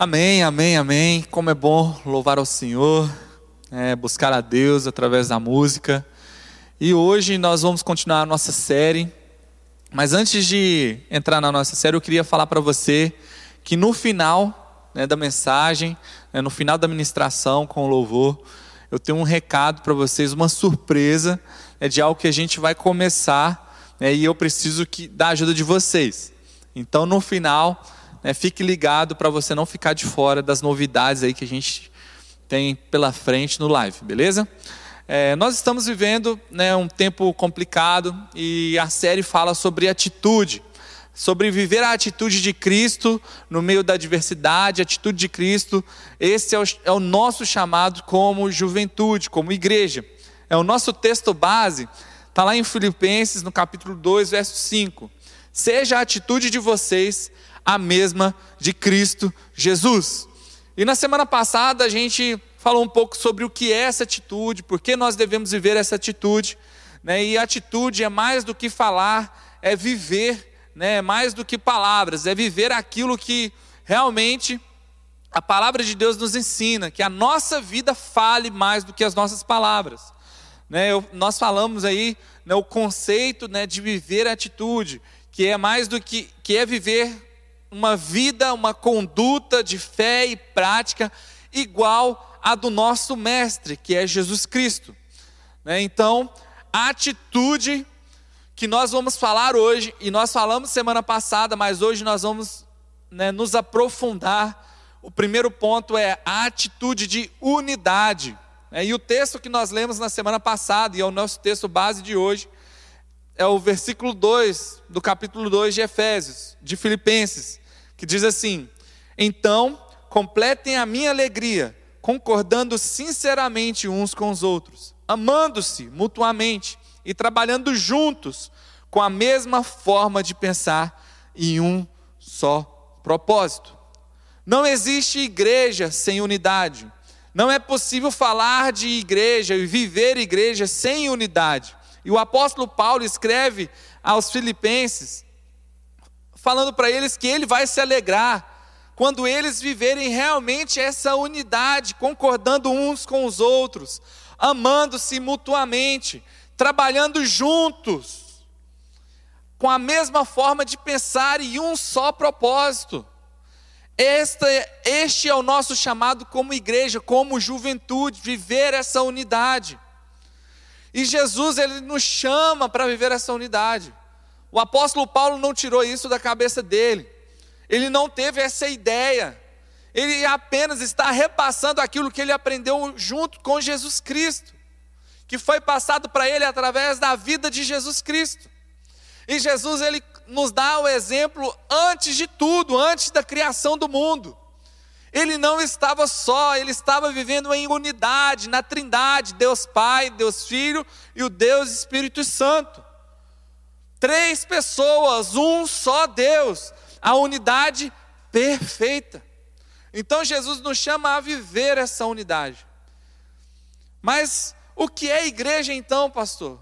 Amém, amém, amém. Como é bom louvar ao Senhor, é, buscar a Deus através da música. E hoje nós vamos continuar a nossa série. Mas antes de entrar na nossa série, eu queria falar para você que no final né, da mensagem, né, no final da ministração com o louvor, eu tenho um recado para vocês, uma surpresa né, de algo que a gente vai começar né, e eu preciso que, da ajuda de vocês. Então, no final né, fique ligado para você não ficar de fora das novidades aí que a gente tem pela frente no live, beleza? É, nós estamos vivendo né, um tempo complicado e a série fala sobre atitude, sobre viver a atitude de Cristo no meio da adversidade, a atitude de Cristo. Esse é o, é o nosso chamado como juventude, como igreja. É o nosso texto base, está lá em Filipenses, no capítulo 2, verso 5. Seja a atitude de vocês a mesma de Cristo Jesus. E na semana passada a gente falou um pouco sobre o que é essa atitude, por que nós devemos viver essa atitude. Né? E atitude é mais do que falar, é viver, né? é mais do que palavras, é viver aquilo que realmente a palavra de Deus nos ensina, que a nossa vida fale mais do que as nossas palavras. Né? Eu, nós falamos aí né, o conceito né, de viver atitude, que é mais do que, que é viver uma vida, uma conduta de fé e prática igual à do nosso Mestre, que é Jesus Cristo. Né? Então, a atitude que nós vamos falar hoje, e nós falamos semana passada, mas hoje nós vamos né, nos aprofundar. O primeiro ponto é a atitude de unidade. Né? E o texto que nós lemos na semana passada, e é o nosso texto base de hoje, é o versículo 2 do capítulo 2 de Efésios, de Filipenses, que diz assim: Então, completem a minha alegria, concordando sinceramente uns com os outros, amando-se mutuamente e trabalhando juntos com a mesma forma de pensar em um só propósito. Não existe igreja sem unidade. Não é possível falar de igreja e viver igreja sem unidade. E o apóstolo Paulo escreve aos Filipenses, falando para eles que ele vai se alegrar quando eles viverem realmente essa unidade, concordando uns com os outros, amando-se mutuamente, trabalhando juntos, com a mesma forma de pensar e um só propósito. Este, este é o nosso chamado como igreja, como juventude, viver essa unidade. E Jesus, ele nos chama para viver essa unidade. O apóstolo Paulo não tirou isso da cabeça dele. Ele não teve essa ideia. Ele apenas está repassando aquilo que ele aprendeu junto com Jesus Cristo, que foi passado para ele através da vida de Jesus Cristo. E Jesus ele nos dá o exemplo antes de tudo, antes da criação do mundo. Ele não estava só, ele estava vivendo em unidade, na Trindade, Deus Pai, Deus Filho e o Deus Espírito Santo. Três pessoas, um só Deus, a unidade perfeita. Então Jesus nos chama a viver essa unidade. Mas o que é igreja então, pastor?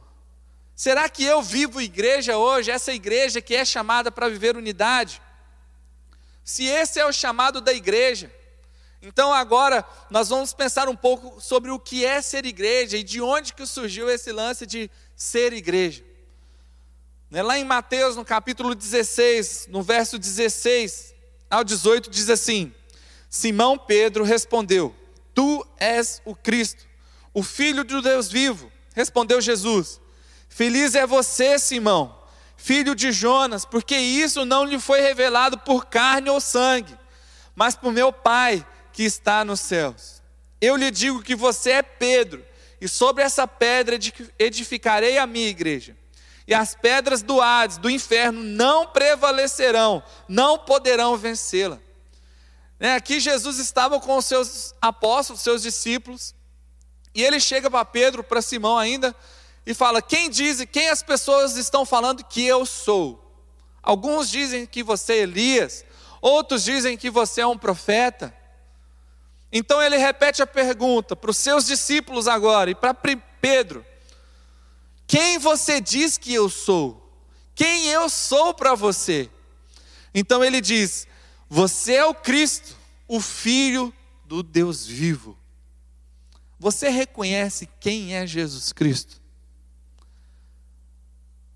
Será que eu vivo igreja hoje, essa igreja que é chamada para viver unidade? Se esse é o chamado da igreja, então agora nós vamos pensar um pouco sobre o que é ser igreja e de onde que surgiu esse lance de ser igreja. Né, lá em Mateus, no capítulo 16, no verso 16 ao 18, diz assim: Simão Pedro respondeu: Tu és o Cristo, o Filho do Deus vivo. Respondeu Jesus: Feliz é você, Simão filho de Jonas, porque isso não lhe foi revelado por carne ou sangue, mas por meu Pai que está nos céus. Eu lhe digo que você é Pedro, e sobre essa pedra edificarei a minha igreja. E as pedras do Hades, do inferno, não prevalecerão, não poderão vencê-la. Né, aqui Jesus estava com os seus apóstolos, seus discípulos, e ele chega para Pedro, para Simão ainda, e fala: Quem diz, quem as pessoas estão falando que eu sou? Alguns dizem que você é Elias, outros dizem que você é um profeta. Então ele repete a pergunta para os seus discípulos agora e para Pedro: Quem você diz que eu sou? Quem eu sou para você? Então ele diz: Você é o Cristo, o Filho do Deus vivo. Você reconhece quem é Jesus Cristo?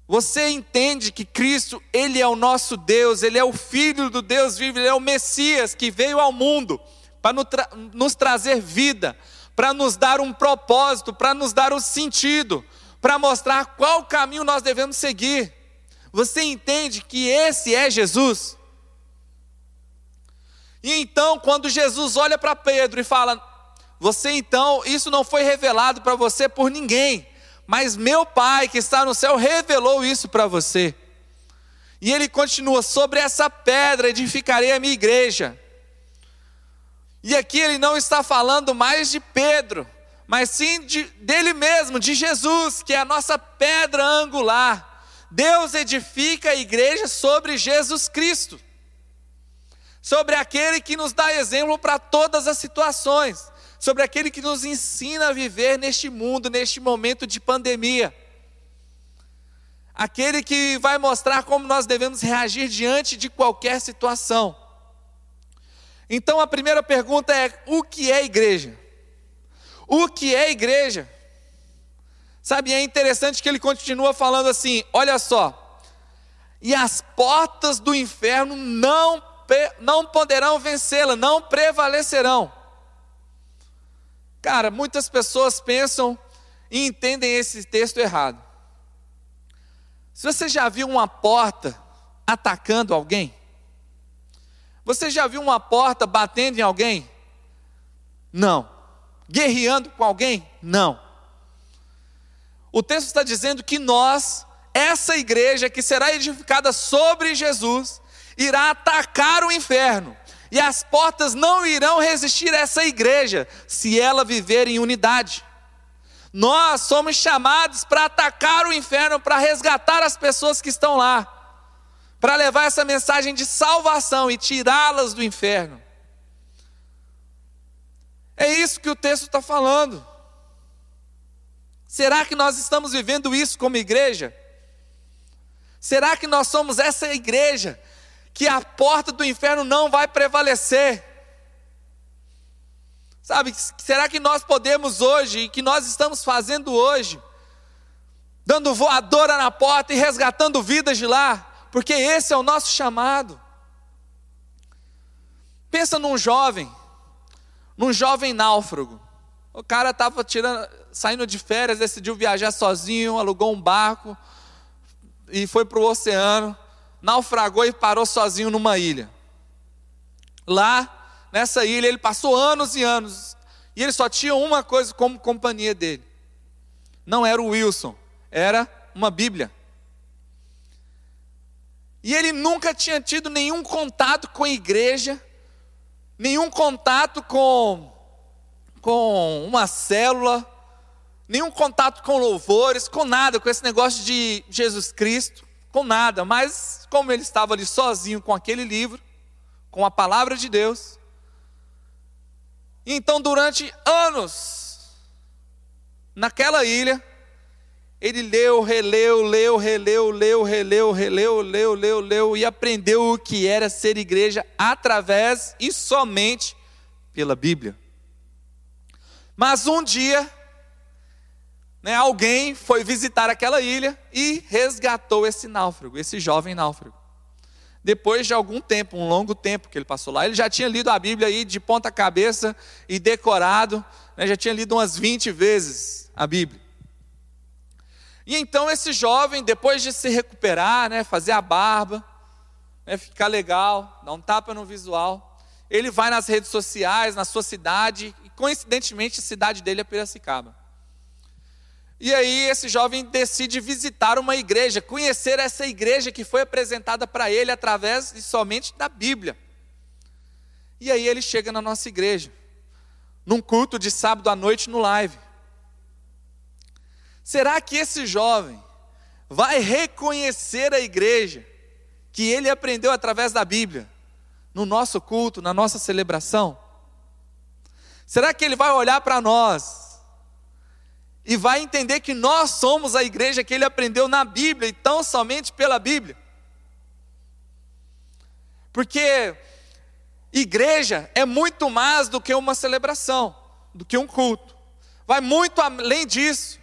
Você entende que Cristo, Ele é o nosso Deus, Ele é o Filho do Deus vivo, Ele é o Messias que veio ao mundo para nos trazer vida, para nos dar um propósito, para nos dar um sentido, para mostrar qual caminho nós devemos seguir. Você entende que esse é Jesus? E então, quando Jesus olha para Pedro e fala: Você então, isso não foi revelado para você por ninguém, mas meu Pai que está no céu revelou isso para você. E ele continua: Sobre essa pedra edificarei a minha igreja. E aqui ele não está falando mais de Pedro, mas sim de, dele mesmo, de Jesus, que é a nossa pedra angular. Deus edifica a igreja sobre Jesus Cristo, sobre aquele que nos dá exemplo para todas as situações, sobre aquele que nos ensina a viver neste mundo, neste momento de pandemia. Aquele que vai mostrar como nós devemos reagir diante de qualquer situação. Então a primeira pergunta é: o que é igreja? O que é igreja? Sabe, é interessante que ele continua falando assim: olha só, e as portas do inferno não, não poderão vencê-la, não prevalecerão. Cara, muitas pessoas pensam e entendem esse texto errado. Se você já viu uma porta atacando alguém, você já viu uma porta batendo em alguém? Não. Guerreando com alguém? Não. O texto está dizendo que nós, essa igreja que será edificada sobre Jesus, irá atacar o inferno. E as portas não irão resistir a essa igreja se ela viver em unidade. Nós somos chamados para atacar o inferno, para resgatar as pessoas que estão lá, para levar essa mensagem de salvação e tirá-las do inferno. É isso que o texto está falando. Será que nós estamos vivendo isso como igreja? Será que nós somos essa igreja que a porta do inferno não vai prevalecer? Sabe, será que nós podemos hoje, e que nós estamos fazendo hoje, dando voadora na porta e resgatando vidas de lá? Porque esse é o nosso chamado. Pensa num jovem, num jovem náufrago. O cara estava saindo de férias, decidiu viajar sozinho, alugou um barco e foi para o oceano, naufragou e parou sozinho numa ilha. Lá, nessa ilha, ele passou anos e anos e ele só tinha uma coisa como companhia dele. Não era o Wilson, era uma Bíblia. E ele nunca tinha tido nenhum contato com a igreja, nenhum contato com com uma célula, nenhum contato com louvores, com nada, com esse negócio de Jesus Cristo, com nada. Mas, como ele estava ali sozinho com aquele livro, com a palavra de Deus, então durante anos, naquela ilha, ele leu, releu, leu, releu, leu, releu, releu, leu, leu, leu e aprendeu o que era ser igreja através e somente pela Bíblia. Mas um dia, né, alguém foi visitar aquela ilha e resgatou esse náufrago, esse jovem náufrago. Depois de algum tempo, um longo tempo que ele passou lá, ele já tinha lido a Bíblia aí de ponta cabeça e decorado, né, já tinha lido umas 20 vezes a Bíblia. E então esse jovem, depois de se recuperar, né, fazer a barba, né, ficar legal, dar um tapa no visual, ele vai nas redes sociais, na sua cidade, Coincidentemente, a cidade dele é Piracicaba. E aí esse jovem decide visitar uma igreja, conhecer essa igreja que foi apresentada para ele através de somente da Bíblia. E aí ele chega na nossa igreja, num culto de sábado à noite no live. Será que esse jovem vai reconhecer a igreja que ele aprendeu através da Bíblia, no nosso culto, na nossa celebração? Será que ele vai olhar para nós e vai entender que nós somos a igreja que ele aprendeu na Bíblia e tão somente pela Bíblia? Porque igreja é muito mais do que uma celebração, do que um culto. Vai muito além disso.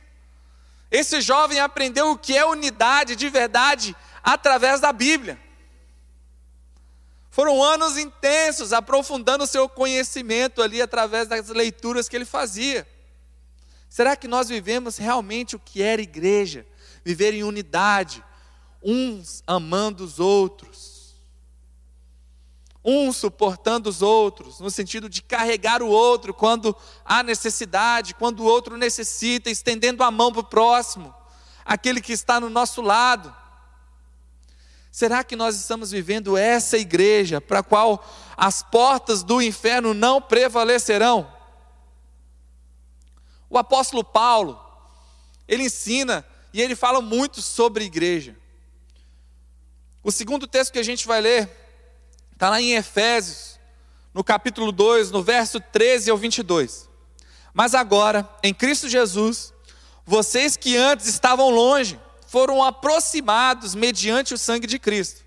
Esse jovem aprendeu o que é unidade de verdade através da Bíblia. Foram anos intensos, aprofundando o seu conhecimento ali através das leituras que ele fazia. Será que nós vivemos realmente o que era igreja? Viver em unidade, uns amando os outros, uns suportando os outros, no sentido de carregar o outro quando há necessidade, quando o outro necessita, estendendo a mão para o próximo, aquele que está no nosso lado. Será que nós estamos vivendo essa igreja para a qual as portas do inferno não prevalecerão? O apóstolo Paulo, ele ensina e ele fala muito sobre igreja. O segundo texto que a gente vai ler está lá em Efésios, no capítulo 2, no verso 13 ao 22. Mas agora, em Cristo Jesus, vocês que antes estavam longe, foram aproximados mediante o sangue de Cristo,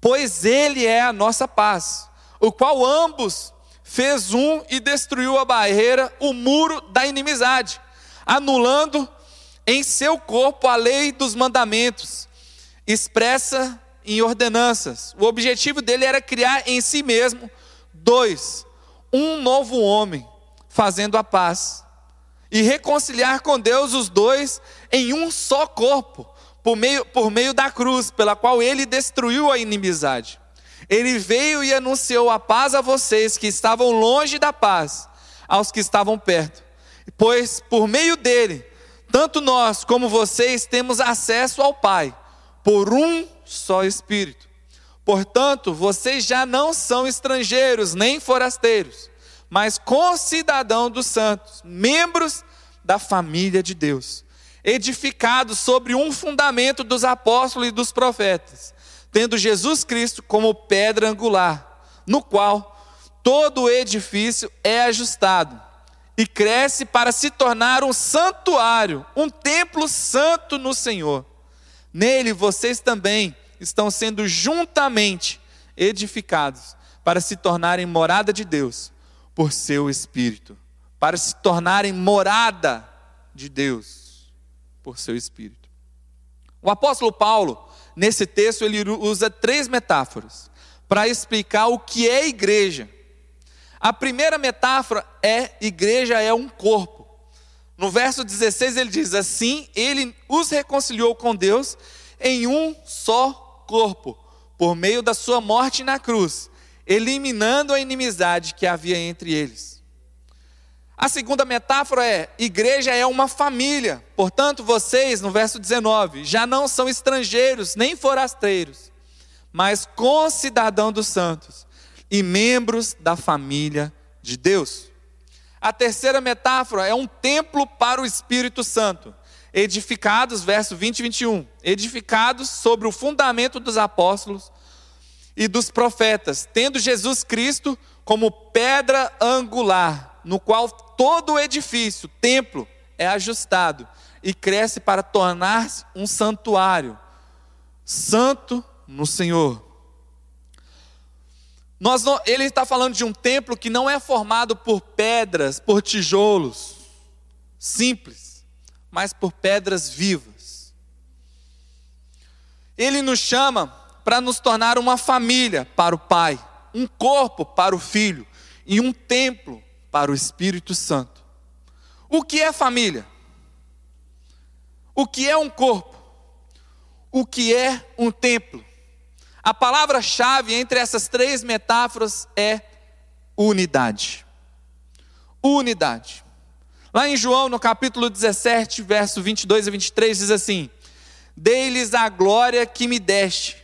pois Ele é a nossa paz, o qual ambos fez um e destruiu a barreira, o muro da inimizade, anulando em seu corpo a lei dos mandamentos, expressa em ordenanças. O objetivo dele era criar em si mesmo, dois, um novo homem, fazendo a paz e reconciliar com Deus os dois em um só corpo, por meio, por meio da cruz, pela qual ele destruiu a inimizade. Ele veio e anunciou a paz a vocês que estavam longe da paz, aos que estavam perto. Pois por meio dele, tanto nós como vocês temos acesso ao Pai, por um só Espírito. Portanto, vocês já não são estrangeiros nem forasteiros mas concidadão dos santos, membros da família de Deus, edificados sobre um fundamento dos apóstolos e dos profetas, tendo Jesus Cristo como pedra angular, no qual todo o edifício é ajustado e cresce para se tornar um santuário, um templo santo no Senhor. Nele vocês também estão sendo juntamente edificados para se tornarem morada de Deus por seu Espírito, para se tornarem morada de Deus por seu Espírito. O apóstolo Paulo, nesse texto, ele usa três metáforas para explicar o que é igreja. A primeira metáfora é: igreja é um corpo. No verso 16 ele diz: Assim ele os reconciliou com Deus em um só corpo, por meio da sua morte na cruz, eliminando a inimizade que havia entre eles. A segunda metáfora é: igreja é uma família. Portanto, vocês, no verso 19, já não são estrangeiros nem forasteiros, mas concidadãos dos santos e membros da família de Deus. A terceira metáfora é um templo para o Espírito Santo, edificados, verso 20 e 21, edificados sobre o fundamento dos apóstolos e dos profetas, tendo Jesus Cristo como pedra angular, no qual todo o edifício, templo, é ajustado e cresce para tornar-se um santuário, santo no Senhor. Nós não, ele está falando de um templo que não é formado por pedras, por tijolos simples, mas por pedras vivas. Ele nos chama para nos tornar uma família para o Pai, um corpo para o Filho e um templo para o Espírito Santo. O que é família? O que é um corpo? O que é um templo? A palavra-chave entre essas três metáforas é unidade. Unidade. Lá em João, no capítulo 17, verso 22 a 23, diz assim: Dei-lhes a glória que me deste,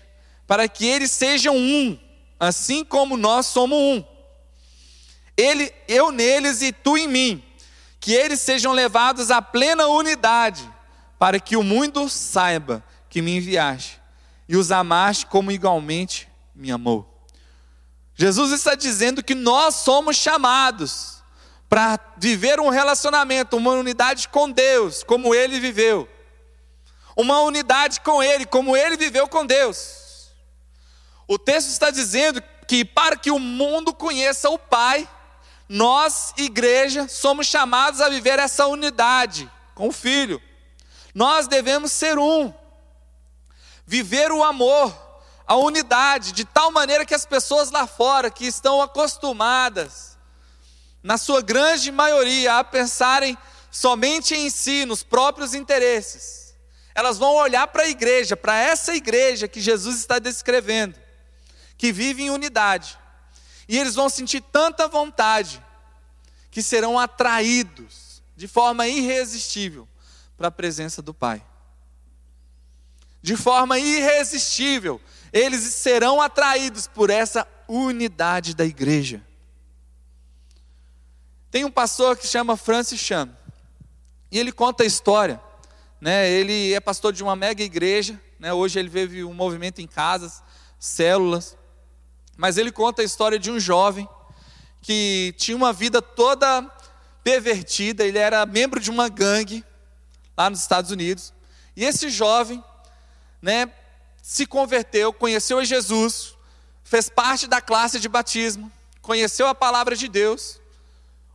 para que eles sejam um, assim como nós somos um. Ele, eu neles e tu em mim, que eles sejam levados à plena unidade, para que o mundo saiba que me enviaste e os amaste como igualmente me amou. Jesus está dizendo que nós somos chamados para viver um relacionamento, uma unidade com Deus, como ele viveu. Uma unidade com ele, como ele viveu com Deus. O texto está dizendo que para que o mundo conheça o Pai, nós, igreja, somos chamados a viver essa unidade com o Filho. Nós devemos ser um, viver o amor, a unidade, de tal maneira que as pessoas lá fora que estão acostumadas, na sua grande maioria, a pensarem somente em si, nos próprios interesses, elas vão olhar para a igreja, para essa igreja que Jesus está descrevendo, que vive em unidade, e eles vão sentir tanta vontade que serão atraídos de forma irresistível para a presença do Pai. De forma irresistível, eles serão atraídos por essa unidade da igreja. Tem um pastor que chama Francis Chan, e ele conta a história. Né? Ele é pastor de uma mega igreja, né? hoje ele vive um movimento em casas, células. Mas ele conta a história de um jovem que tinha uma vida toda pervertida, ele era membro de uma gangue lá nos Estados Unidos. E esse jovem, né, se converteu, conheceu Jesus, fez parte da classe de batismo, conheceu a palavra de Deus,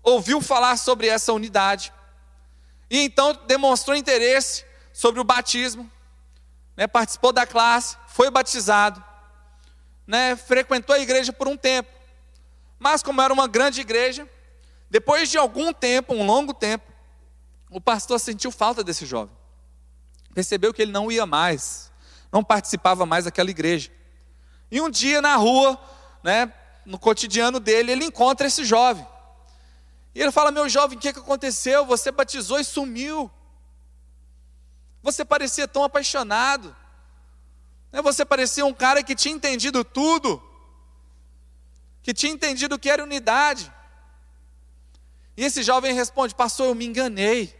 ouviu falar sobre essa unidade, e então demonstrou interesse sobre o batismo, né, participou da classe, foi batizado, né, frequentou a igreja por um tempo. Mas, como era uma grande igreja, depois de algum tempo, um longo tempo, o pastor sentiu falta desse jovem. Percebeu que ele não ia mais, não participava mais daquela igreja. E um dia na rua, né, no cotidiano dele, ele encontra esse jovem. E ele fala: Meu jovem, o que, que aconteceu? Você batizou e sumiu. Você parecia tão apaixonado. Né, você parecia um cara que tinha entendido tudo, que tinha entendido o que era unidade. E esse jovem responde: Pastor, eu me enganei.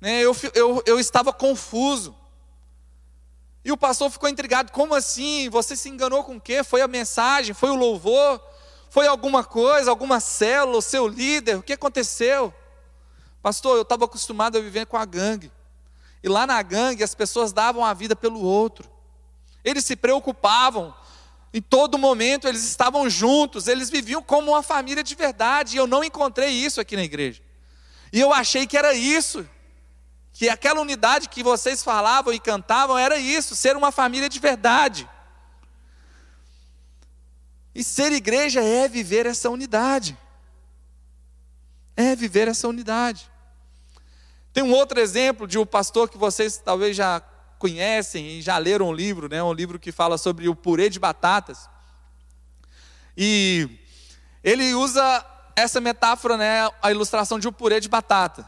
Né, eu, eu, eu estava confuso. E o pastor ficou intrigado: Como assim? Você se enganou com o quê? Foi a mensagem? Foi o louvor? Foi alguma coisa? Alguma célula? O seu líder? O que aconteceu? Pastor, eu estava acostumado a viver com a gangue. E lá na gangue as pessoas davam a vida pelo outro. Eles se preocupavam. Em todo momento eles estavam juntos, eles viviam como uma família de verdade. E eu não encontrei isso aqui na igreja. E eu achei que era isso. Que aquela unidade que vocês falavam e cantavam era isso, ser uma família de verdade. E ser igreja é viver essa unidade. É viver essa unidade. Tem um outro exemplo de um pastor que vocês talvez já conhecem e já leram um livro, né? um livro que fala sobre o purê de batatas. E ele usa essa metáfora, né, a ilustração de um purê de batata.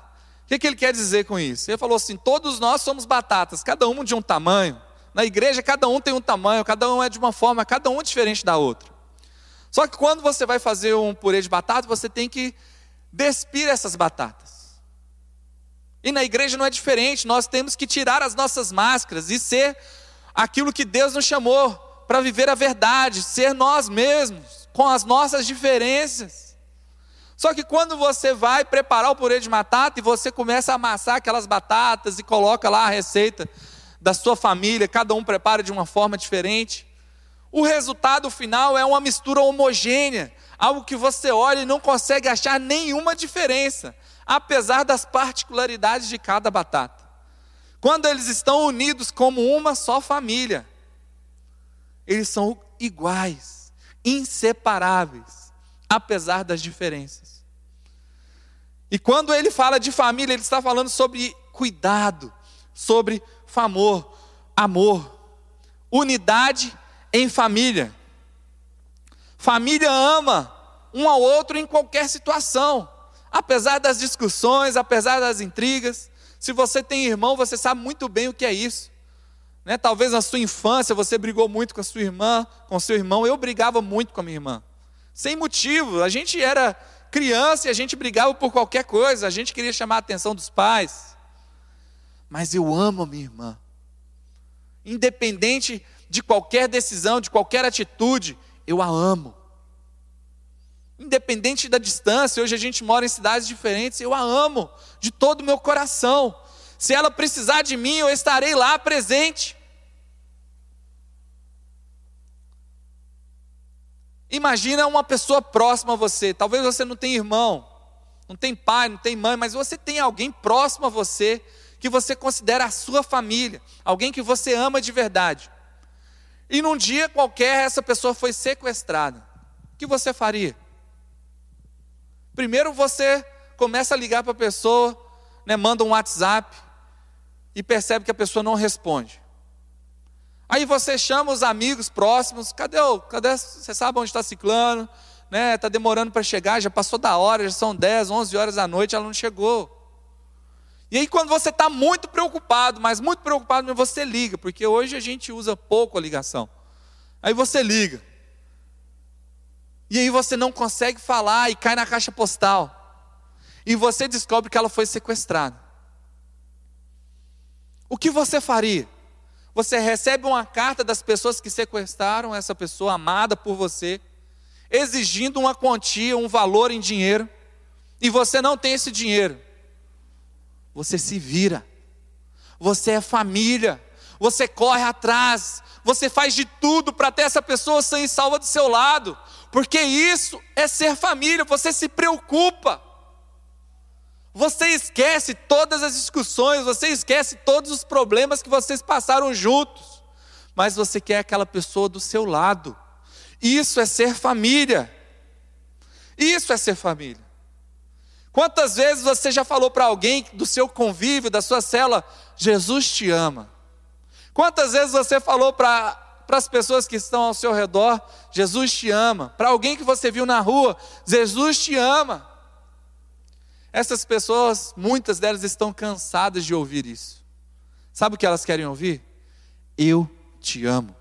O que, que ele quer dizer com isso? Ele falou assim: todos nós somos batatas, cada um de um tamanho. Na igreja, cada um tem um tamanho, cada um é de uma forma, cada um é diferente da outra. Só que quando você vai fazer um purê de batata, você tem que despir essas batatas. E na igreja não é diferente, nós temos que tirar as nossas máscaras e ser aquilo que Deus nos chamou para viver a verdade, ser nós mesmos, com as nossas diferenças. Só que quando você vai preparar o purê de batata e você começa a amassar aquelas batatas e coloca lá a receita da sua família, cada um prepara de uma forma diferente, o resultado final é uma mistura homogênea, algo que você olha e não consegue achar nenhuma diferença apesar das particularidades de cada batata. Quando eles estão unidos como uma só família, eles são iguais, inseparáveis, apesar das diferenças. E quando ele fala de família, ele está falando sobre cuidado, sobre famor, amor, unidade em família. Família ama um ao outro em qualquer situação. Apesar das discussões, apesar das intrigas, se você tem irmão, você sabe muito bem o que é isso. Né? Talvez na sua infância você brigou muito com a sua irmã, com seu irmão. Eu brigava muito com a minha irmã. Sem motivo. A gente era criança e a gente brigava por qualquer coisa. A gente queria chamar a atenção dos pais. Mas eu amo a minha irmã. Independente de qualquer decisão, de qualquer atitude, eu a amo. Independente da distância, hoje a gente mora em cidades diferentes, eu a amo de todo o meu coração. Se ela precisar de mim, eu estarei lá presente. Imagina uma pessoa próxima a você. Talvez você não tenha irmão, não tem pai, não tem mãe, mas você tem alguém próximo a você que você considera a sua família, alguém que você ama de verdade. E num dia qualquer essa pessoa foi sequestrada. O que você faria? Primeiro você começa a ligar para a pessoa, né, manda um WhatsApp e percebe que a pessoa não responde. Aí você chama os amigos próximos, cadê o, cadê, você sabe onde está ciclano, né, está demorando para chegar, já passou da hora, já são 10, 11 horas da noite, ela não chegou. E aí quando você está muito preocupado, mas muito preocupado, você liga, porque hoje a gente usa pouco a ligação. Aí você liga. E aí você não consegue falar e cai na caixa postal. E você descobre que ela foi sequestrada. O que você faria? Você recebe uma carta das pessoas que sequestraram essa pessoa amada por você, exigindo uma quantia, um valor em dinheiro, e você não tem esse dinheiro. Você se vira. Você é família. Você corre atrás. Você faz de tudo para ter essa pessoa sem salva do seu lado. Porque isso é ser família. Você se preocupa. Você esquece todas as discussões, você esquece todos os problemas que vocês passaram juntos, mas você quer aquela pessoa do seu lado. Isso é ser família. Isso é ser família. Quantas vezes você já falou para alguém do seu convívio, da sua cela, Jesus te ama? Quantas vezes você falou para para as pessoas que estão ao seu redor, Jesus te ama. Para alguém que você viu na rua, Jesus te ama. Essas pessoas, muitas delas estão cansadas de ouvir isso. Sabe o que elas querem ouvir? Eu te amo.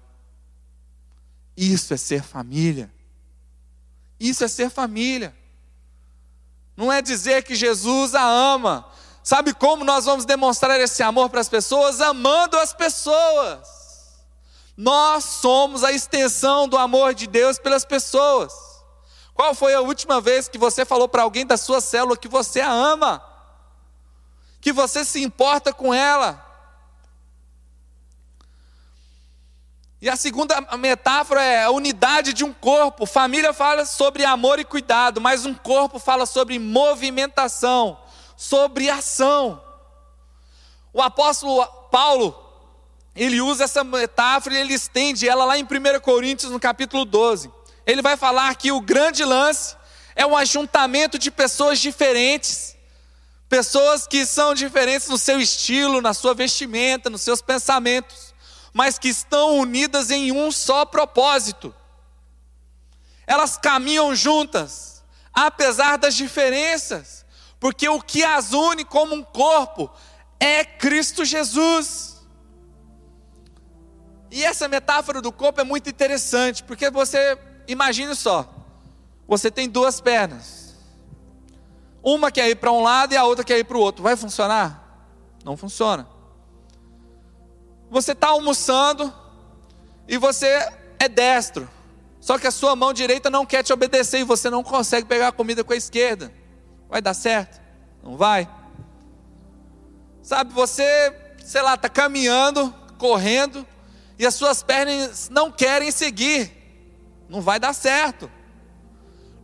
Isso é ser família. Isso é ser família. Não é dizer que Jesus a ama. Sabe como nós vamos demonstrar esse amor para as pessoas? Amando as pessoas. Nós somos a extensão do amor de Deus pelas pessoas. Qual foi a última vez que você falou para alguém da sua célula que você a ama? Que você se importa com ela? E a segunda metáfora é a unidade de um corpo. Família fala sobre amor e cuidado, mas um corpo fala sobre movimentação, sobre ação. O apóstolo Paulo, ele usa essa metáfora e ele estende ela lá em 1 Coríntios, no capítulo 12 ele vai falar que o grande lance é um ajuntamento de pessoas diferentes, pessoas que são diferentes no seu estilo, na sua vestimenta, nos seus pensamentos, mas que estão unidas em um só propósito. Elas caminham juntas, apesar das diferenças, porque o que as une como um corpo é Cristo Jesus. E essa metáfora do corpo é muito interessante, porque você imagine só: você tem duas pernas, uma quer ir para um lado e a outra quer ir para o outro, vai funcionar? Não funciona. Você está almoçando e você é destro, só que a sua mão direita não quer te obedecer e você não consegue pegar a comida com a esquerda. Vai dar certo? Não vai. Sabe, você, sei lá, está caminhando, correndo, e as suas pernas não querem seguir. Não vai dar certo.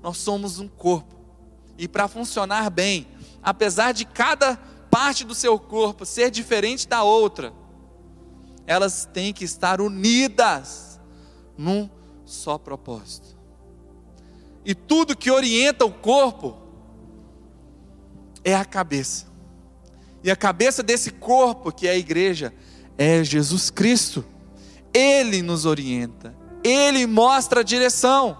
Nós somos um corpo. E para funcionar bem, apesar de cada parte do seu corpo ser diferente da outra, elas têm que estar unidas num só propósito. E tudo que orienta o corpo é a cabeça. E a cabeça desse corpo, que é a igreja, é Jesus Cristo. Ele nos orienta, ele mostra a direção.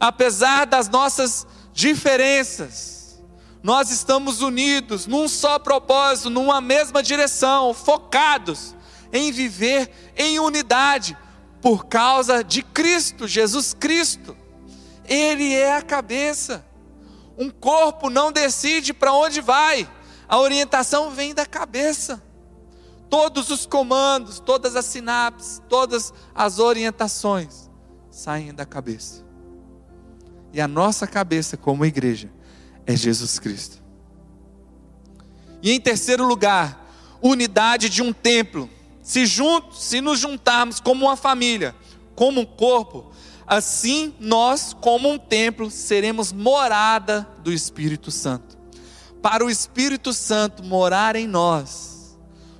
Apesar das nossas diferenças, nós estamos unidos num só propósito, numa mesma direção, focados em viver em unidade por causa de Cristo, Jesus Cristo. Ele é a cabeça. Um corpo não decide para onde vai, a orientação vem da cabeça. Todos os comandos, todas as sinapses, todas as orientações saem da cabeça. E a nossa cabeça, como igreja, é Jesus Cristo. E em terceiro lugar, unidade de um templo. Se, juntos, se nos juntarmos como uma família, como um corpo, Assim, nós, como um templo, seremos morada do Espírito Santo. Para o Espírito Santo morar em nós,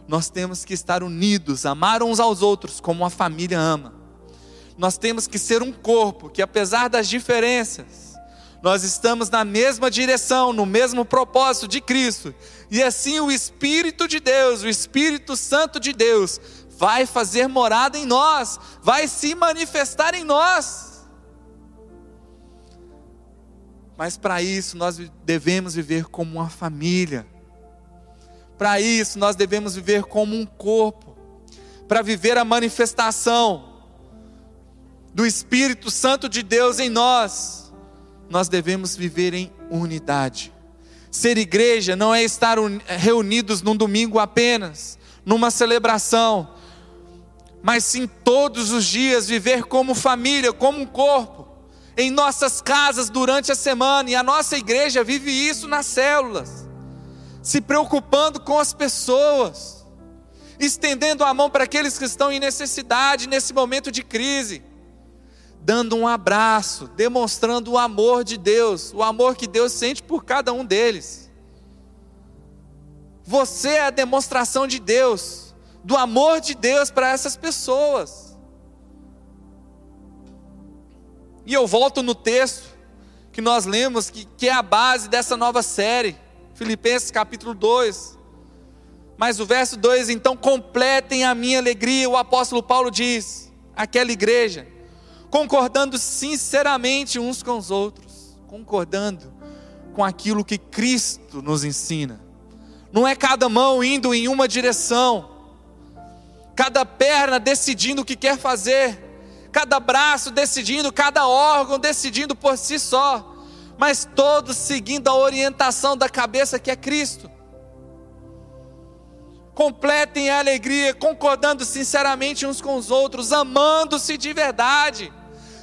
nós temos que estar unidos, amar uns aos outros como uma família ama. Nós temos que ser um corpo que, apesar das diferenças, nós estamos na mesma direção, no mesmo propósito de Cristo. E assim o Espírito de Deus, o Espírito Santo de Deus, vai fazer morada em nós, vai se manifestar em nós. Mas para isso nós devemos viver como uma família. Para isso nós devemos viver como um corpo. Para viver a manifestação do Espírito Santo de Deus em nós, nós devemos viver em unidade. Ser igreja não é estar reunidos num domingo apenas, numa celebração, mas sim todos os dias viver como família, como um corpo, em nossas casas durante a semana, e a nossa igreja vive isso nas células, se preocupando com as pessoas, estendendo a mão para aqueles que estão em necessidade nesse momento de crise, dando um abraço, demonstrando o amor de Deus, o amor que Deus sente por cada um deles. Você é a demonstração de Deus do amor de Deus para essas pessoas. E eu volto no texto que nós lemos, que, que é a base dessa nova série, Filipenses capítulo 2. Mas o verso 2: então completem a minha alegria, o apóstolo Paulo diz, aquela igreja, concordando sinceramente uns com os outros, concordando com aquilo que Cristo nos ensina. Não é cada mão indo em uma direção, cada perna decidindo o que quer fazer, cada braço decidindo, cada órgão decidindo por si só, mas todos seguindo a orientação da cabeça que é Cristo. Completem a alegria, concordando sinceramente uns com os outros, amando-se de verdade,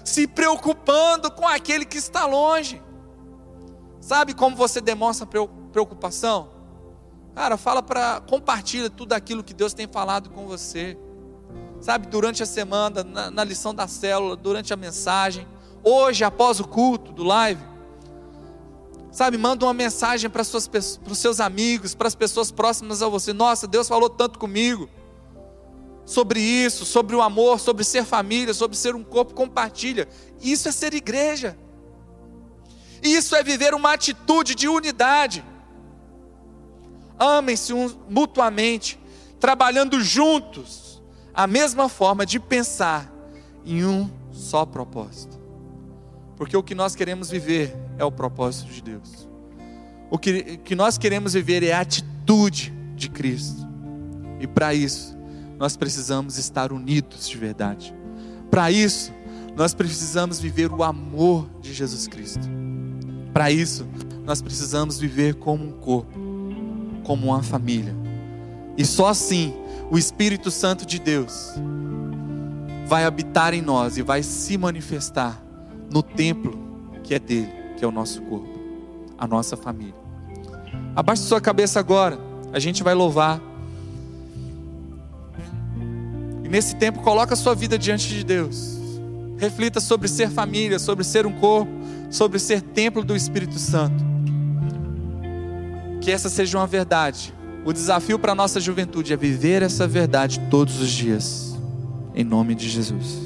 se preocupando com aquele que está longe. Sabe como você demonstra preocupação? Cara, fala para compartilha tudo aquilo que Deus tem falado com você. Sabe, durante a semana, na, na lição da célula, durante a mensagem, hoje após o culto do live. Sabe, manda uma mensagem para os seus amigos, para as pessoas próximas a você. Nossa, Deus falou tanto comigo sobre isso, sobre o amor, sobre ser família, sobre ser um corpo. Compartilha. Isso é ser igreja. Isso é viver uma atitude de unidade amem-se mutuamente, trabalhando juntos, a mesma forma de pensar em um só propósito. Porque o que nós queremos viver é o propósito de Deus. O que, que nós queremos viver é a atitude de Cristo. E para isso, nós precisamos estar unidos de verdade. Para isso, nós precisamos viver o amor de Jesus Cristo. Para isso, nós precisamos viver como um corpo como uma família. E só assim o Espírito Santo de Deus vai habitar em nós e vai se manifestar no templo que é dele, que é o nosso corpo, a nossa família. Abaixe sua cabeça agora, a gente vai louvar. E nesse tempo coloca a sua vida diante de Deus. Reflita sobre ser família, sobre ser um corpo, sobre ser templo do Espírito Santo que essa seja uma verdade. O desafio para a nossa juventude é viver essa verdade todos os dias, em nome de Jesus.